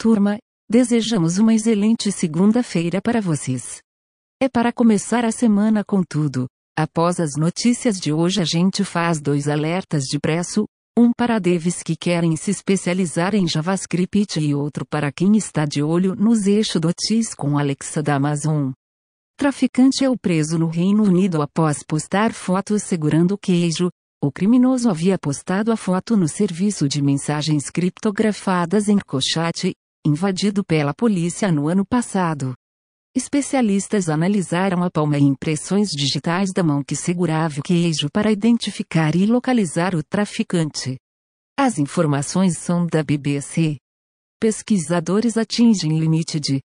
Turma, desejamos uma excelente segunda-feira para vocês. É para começar a semana com tudo. Após as notícias de hoje, a gente faz dois alertas de preço: um para devs que querem se especializar em JavaScript e outro para quem está de olho nos eixos do TIS com Alexa da Amazon. Traficante é o preso no Reino Unido após postar fotos segurando queijo, o criminoso havia postado a foto no serviço de mensagens criptografadas em Cochat, invadido pela polícia no ano passado. Especialistas analisaram a palma e impressões digitais da mão que segurava o queijo para identificar e localizar o traficante. As informações são da BBC. Pesquisadores atingem limite de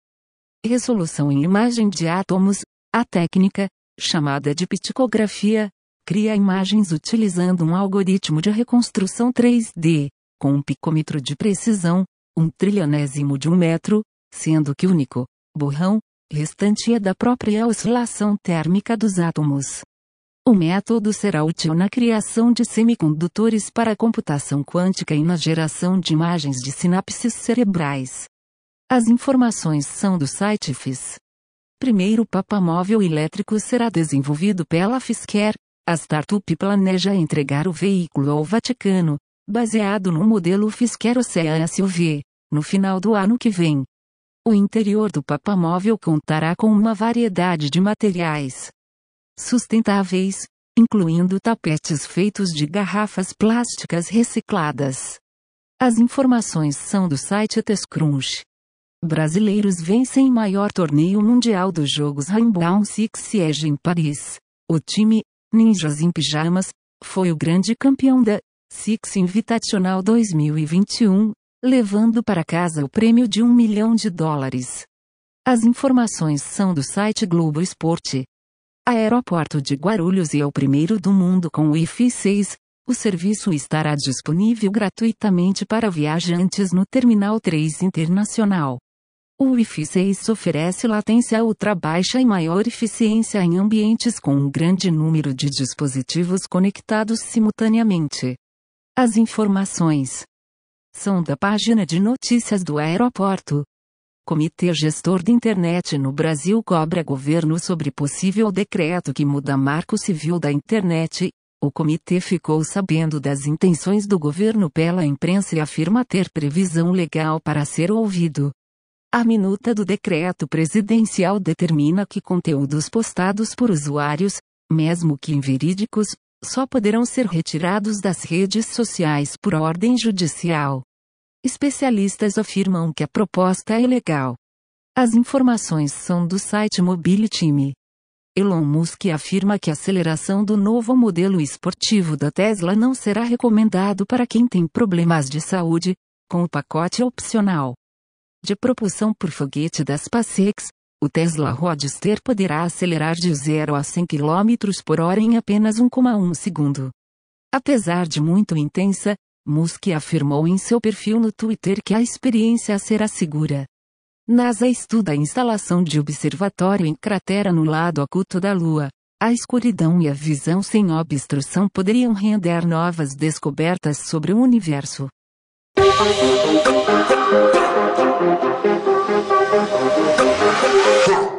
resolução em imagem de átomos. A técnica, chamada de pictografia, cria imagens utilizando um algoritmo de reconstrução 3D, com um picômetro de precisão, um trilionésimo de um metro, sendo que o único borrão restante é da própria oscilação térmica dos átomos. O método será útil na criação de semicondutores para a computação quântica e na geração de imagens de sinapses cerebrais. As informações são do site FIS. Primeiro papamóvel elétrico será desenvolvido pela Fisker. A startup planeja entregar o veículo ao Vaticano, baseado no modelo Fisker Ocean SUV, no final do ano que vem. O interior do papamóvel contará com uma variedade de materiais sustentáveis, incluindo tapetes feitos de garrafas plásticas recicladas. As informações são do site Tescrunch. Brasileiros vencem maior torneio mundial dos Jogos Rainbow Six Siege em Paris. O time, Ninjas em Pijamas, foi o grande campeão da Six Invitational 2021, levando para casa o prêmio de um milhão de dólares. As informações são do site Globo Esporte. Aeroporto de Guarulhos é o primeiro do mundo com Wi-Fi 6. O serviço estará disponível gratuitamente para viajantes no Terminal 3 Internacional. O Wi-Fi 6 oferece latência ultra baixa e maior eficiência em ambientes com um grande número de dispositivos conectados simultaneamente. As informações são da página de notícias do aeroporto. Comitê Gestor de Internet no Brasil cobra governo sobre possível decreto que muda marco civil da internet. O comitê ficou sabendo das intenções do governo pela imprensa e afirma ter previsão legal para ser ouvido. A minuta do decreto presidencial determina que conteúdos postados por usuários, mesmo que inverídicos, só poderão ser retirados das redes sociais por ordem judicial. Especialistas afirmam que a proposta é legal. As informações são do site Mobility. Elon Musk afirma que a aceleração do novo modelo esportivo da Tesla não será recomendado para quem tem problemas de saúde, com o pacote opcional de propulsão por foguete da SpaceX, o Tesla Roadster poderá acelerar de 0 a 100 km por hora em apenas 1,1 segundo. Apesar de muito intensa, Musk afirmou em seu perfil no Twitter que a experiência será segura. NASA estuda a instalação de observatório em cratera no lado oculto da Lua. A escuridão e a visão sem obstrução poderiam render novas descobertas sobre o universo. Huh. Yeah.